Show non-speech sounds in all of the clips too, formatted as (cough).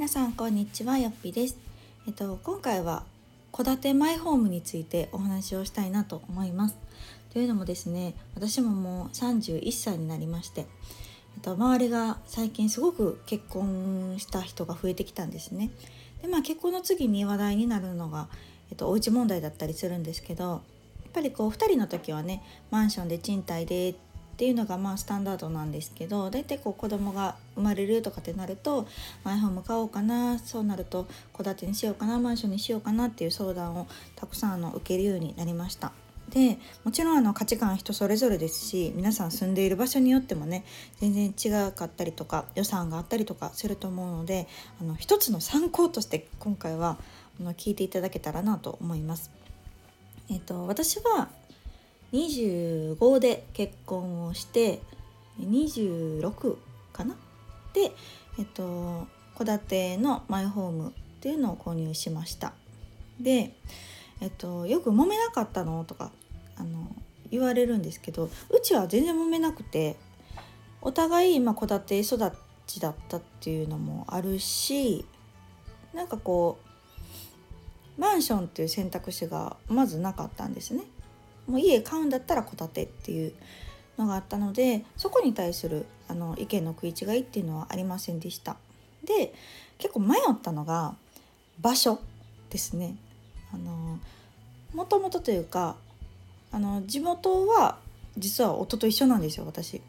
皆さんこんにちはよっぴです。えっと今回は戸建てマイホームについてお話をしたいなと思います。というのもですね私ももう31歳になりましてえっと周りが最近すごく結婚した人が増えてきたんですね。でまあ結婚の次に話題になるのがえっとお家問題だったりするんですけどやっぱりこう2人の時はねマンションで賃貸でっていうのがまあスタンダードなんですけど大体こう子供が生まれるとかってなるとマイホーム買おうかなそうなると戸建てにしようかなマンションにしようかなっていう相談をたくさんあの受けるようになりました。でもちろんあの価値観は人それぞれですし皆さん住んでいる場所によってもね全然違かったりとか予算があったりとかすると思うのであの一つの参考として今回はあの聞いていただけたらなと思います。えっと、私は25で結婚をして26かな？でえっと戸建てのマイホームっていうのを購入しました。でえっとよく揉めなかったのとかあの言われるんですけどうちは全然揉めなくてお互い今戸建て育ちだったっていうのもあるしなんかこうマンションっていう選択肢がまずなかったんですね。もう家買うんだったら戸建てっていうのがあったのでそこに対するあの意見の食い違いっていうのはありませんでした。で結構迷ったのが場所ですね。あのもともとというかあの地元は実は夫と一緒なんですよ私。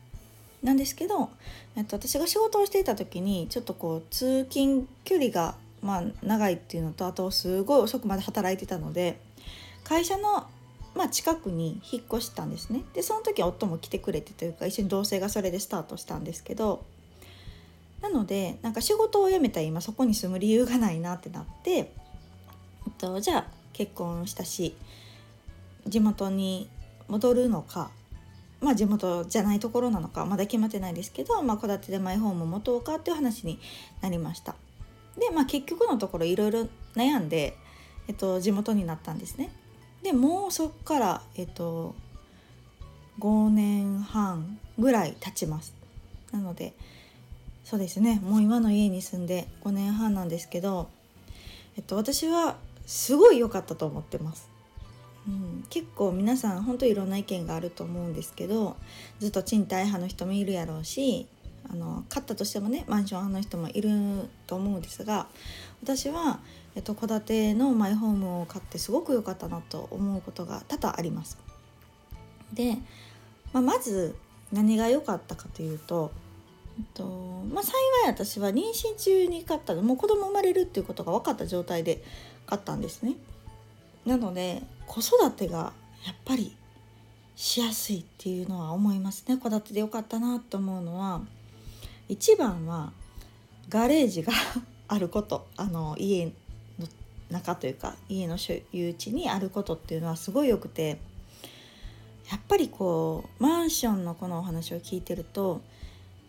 なんですけど、えっと、私が仕事をしていた時にちょっとこう通勤距離がまあ長いっていうのとあとすごい遅くまで働いてたので会社のまあ、近くに引っ越したんですねでその時は夫も来てくれてというか一緒に同棲がそれでスタートしたんですけどなのでなんか仕事を辞めた今そこに住む理由がないなってなって、えっと、じゃあ結婚したし地元に戻るのかまあ地元じゃないところなのかまだ決まってないですけどまあ、戸建てでマイホーム持とうかっていう話になりました。でまあ結局のところいろいろ悩んで、えっと、地元になったんですね。でもうそっからえっと5年半ぐらい経ちます。なのでそうですね。もう今の家に住んで5年半なんですけど、えっと、私はすごい良かったと思ってます、うん、結構皆さん本当いろんな意見があると思うんですけどずっと賃貸派の人もいるやろうしあの買ったとしてもねマンション派の人もいると思うんですが私はえっと、戸建てのマイホームを買ってすごく良かったなと思うことが多々あります。で、まあ、まず何が良かったかというと、えっとまあ、幸い私は妊娠中に買ったのもう子供生まれるっていうことが分かった状態で買ったんですね。なので子育てがやっぱりしやすいっていうのは思いますね戸建てでよかったなと思うのは一番はガレージが (laughs) あることあの家の中というか家の所有地にあることっていうのはすごいよくてやっぱりこうマンションのこのお話を聞いてると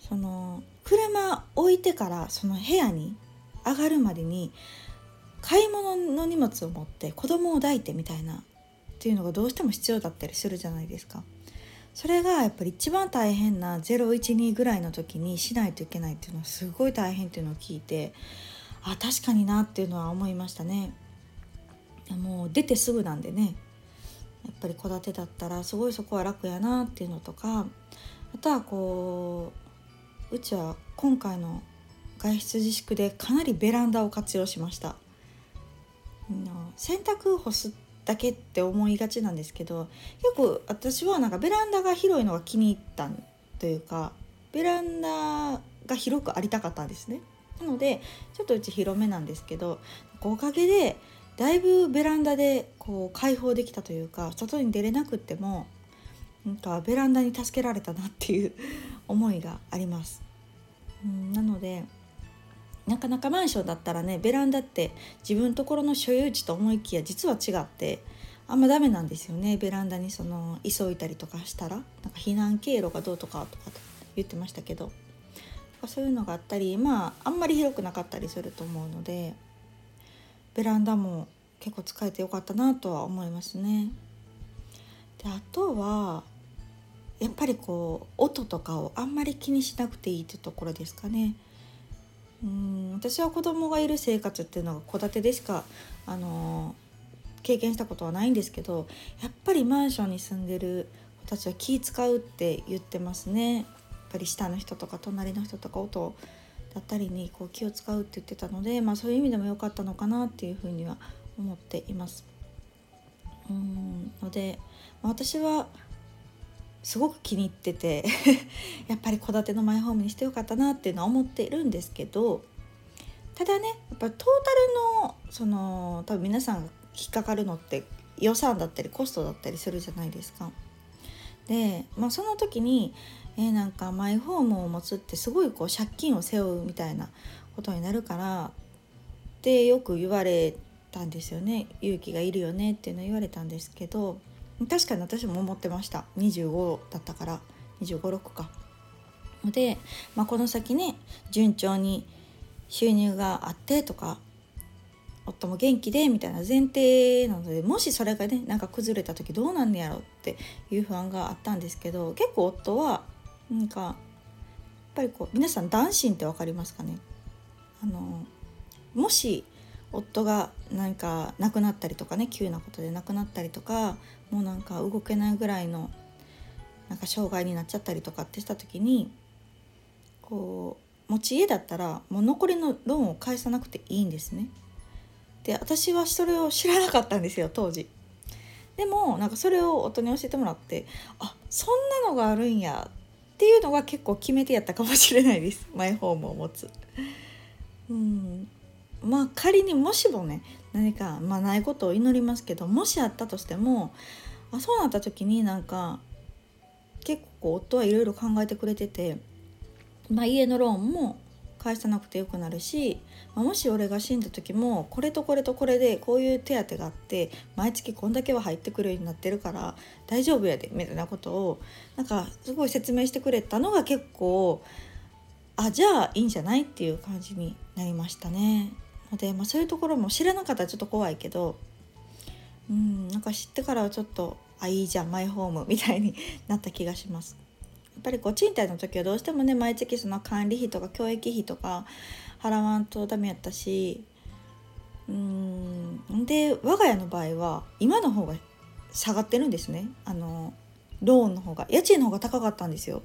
その車置いてからその部屋に上がるまでに買い物の荷物を持って子供を抱いてみたいなっていうのがどうしても必要だったりするじゃないですか。それがやっぱり一番大変な012ぐらいの時にしないといけないっていうのはすごい大変っていうのを聞いてあ確かになっていうのは思いましたね。もう出てすぐなんでねやっぱり戸建てだったらすごいそこは楽やなっていうのとかあとはこううちは今回の外出自粛でかなりベランダを活用しました。洗濯干すだけって思いがちなんですけどよく私はなんかベランダが広いのが気に入ったというかベランダが広くありたかったんですね。なのでちょっとうち広めなんですけどおかげでだいぶベランダでこう開放できたというか外に出れなくってもなんかベランダに助けられたなっていう思いがあります。うんなのでなかなかマンションだったらねベランダって自分ところの所有地と思いきや実は違ってあんまダメなんですよねベランダにその急いたりとかしたらなんか避難経路がどうとかとか言ってましたけどそういうのがあったりまああんまり広くなかったりすると思うのでベランダも結構使えてよかったなとは思いますね。であとはやっぱりこう音とかをあんまり気にしなくていいってところですかね。うん私は子供がいる生活っていうのが戸建てでしか、あの経験したことはないんですけどやっぱりマンションに住んでる子たちは気使うって言ってますね。やっぱり下の人とか隣の人とか音だったりにこう気を使うって言ってたので、まあ、そういう意味でも良かったのかなっていうふうには思っています。うんので、ま、私はすごく気に入ってて (laughs) やっぱり戸建てのマイホームにしてよかったなっていうのは思っているんですけどただねやっぱトータルのその多分皆さんが引っかかるのって予算だったりコストだったりするじゃないですか。で、まあ、その時に、えー、なんかマイホームを持つってすごいこう借金を背負うみたいなことになるからってよく言われたんですよね勇気がいるよねっていうのを言われたんですけど確かに私も思ってました。25だったから。2 5 6か。で、まあ、この先ね順調に収入があってとか夫も元気でみたいな前提なのでもしそれがねなんか崩れた時どうなんねやろっていう不安があったんですけど結構夫はなんかやっぱりこう皆さん男子って分かりますかね？あのもし夫がなんか亡くなったりとかね急なことで亡くなったりとかもうなんか動けないぐらいのなんか障害になっちゃったりとかってした時にこう持ち家だったらもう残りのローンを返さなくていいんですね。で私はそれを知らなかったんですよ当時。でもなんかそれを夫に教えてもらってあそんなのがあるんやっていうのが結構決め手やったかもしれないですマイホームを持つ。うんまあ仮にもしもね何か、まあ、ないことを祈りますけどもしあったとしてもあそうなった時になんか結構夫はいろいろ考えてくれてて、まあ、家のローンも返さなくてよくなるし、まあ、もし俺が死んだ時もこれとこれとこれでこういう手当があって毎月こんだけは入ってくるようになってるから大丈夫やでみたいなことをなんかすごい説明してくれたのが結構あじゃあいいんじゃないっていう感じになりましたね。ので、まあ、そういうところも知らなかったらちょっと怖いけどうんなんか知ってからはちょっとあいいじゃんマイホームみたいに (laughs) なった気がします。やっぱりこう賃貸の時はどうしてもね毎月その管理費とか教育費とか払わんとダメやったしうんで我が家の場合は今の方が下がってるんですねあのローンの方が家賃の方が高かったんですよ。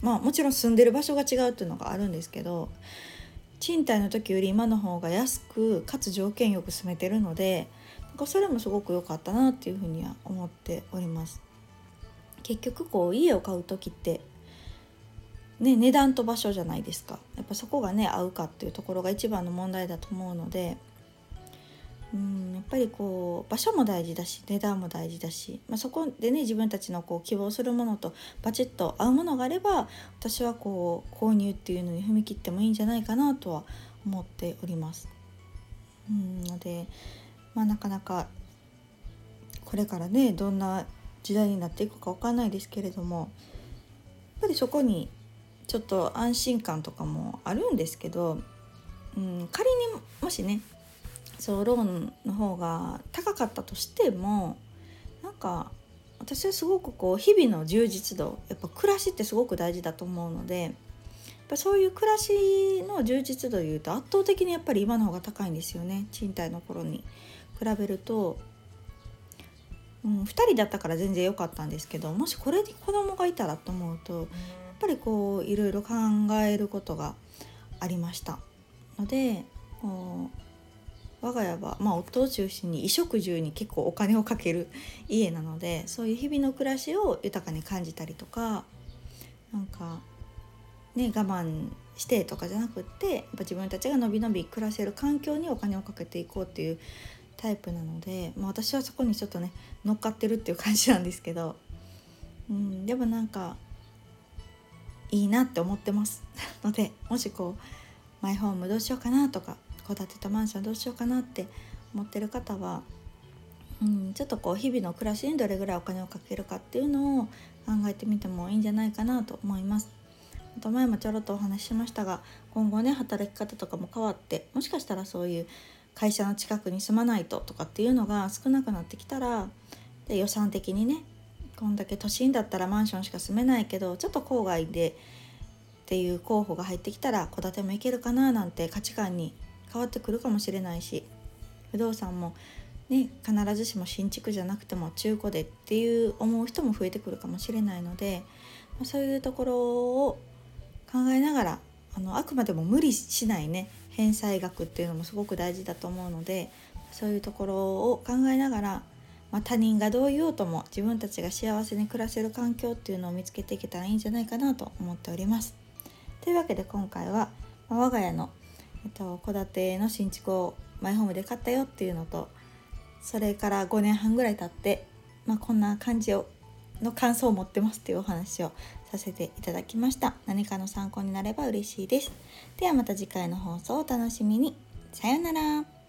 まあもちろん住んでる場所が違うっていうのがあるんですけど賃貸の時より今の方が安くかつ条件よく住めてるのでなんかそれもすごく良かったなっていうふうには思っております。結局こう家を買う時ってね、値段と場所じゃないですかやっぱそこがね合うかっていうところが一番の問題だと思うのでうんやっぱりこう場所も大事だし値段も大事だし、まあ、そこでね自分たちのこう希望するものとバチッと合うものがあれば私はこう購入っていうのに踏み切ってもいいんじゃないかなとは思っております。うんので、まあ、なかなかこれからねどんな時代になっていくか分かんないですけれどもやっぱりそこにちょっと安心感とかもあるんですけど、うん、仮にもしねそうローンの方が高かったとしてもなんか私はすごくこう日々の充実度やっぱ暮らしってすごく大事だと思うのでやっぱそういう暮らしの充実度でいうと圧倒的にやっぱり今の方が高いんですよね賃貸の頃に比べると、うん、2人だったから全然良かったんですけどもしこれに子供がいたらと思うとやっぱりこういろいろ考えることがありましたのでこう我が家は、まあ、夫を中心に衣食住に結構お金をかける家なのでそういう日々の暮らしを豊かに感じたりとかなんかね我慢してとかじゃなくってやっぱ自分たちがのびのび暮らせる環境にお金をかけていこうっていうタイプなので、まあ、私はそこにちょっとね乗っかってるっていう感じなんですけど、うん、でもなんかいいなって思ってます。のでもしこうマイホームどうしようかなとか戸建てとマンションどうしようかなって思ってる方は、うん、ちょっとこう日々の暮らしにどれぐらいお金をかけるかっていうのを考えてみてもいいんじゃないかなと思います。あと前もちょろっとお話ししましたが今後ね働き方とかも変わってもしかしたらそういう会社の近くに住まないととかっていうのが少なくなってきたらで予算的にねこんだけ都心だったらマンションしか住めないけどちょっと郊外でっていう候補が入ってきたら戸建てもいけるかななんて価値観に変わってくるかもしれないし不動産もね必ずしも新築じゃなくても中古でっていう思う人も増えてくるかもしれないのでそういうところを考えながらあのあくまでも無理しないね返済額っていうのもすごく大事だと思うのでそういうところを考えながら、まあ、他人がどう言おうとも自分たちが幸せに暮らせる環境っていうのを見つけていけたらいいんじゃないかなと思っております。というわけで今回は、ま、我が家の、えっと、建ての新築をマイホームで買ったよっていうのとそれから5年半ぐらい経って、まあ、こんな感じをの感想を持ってますっていうお話をさせていただきました。何かの参考になれば嬉しいです。ではまた次回の放送をお楽しみに。さようなら。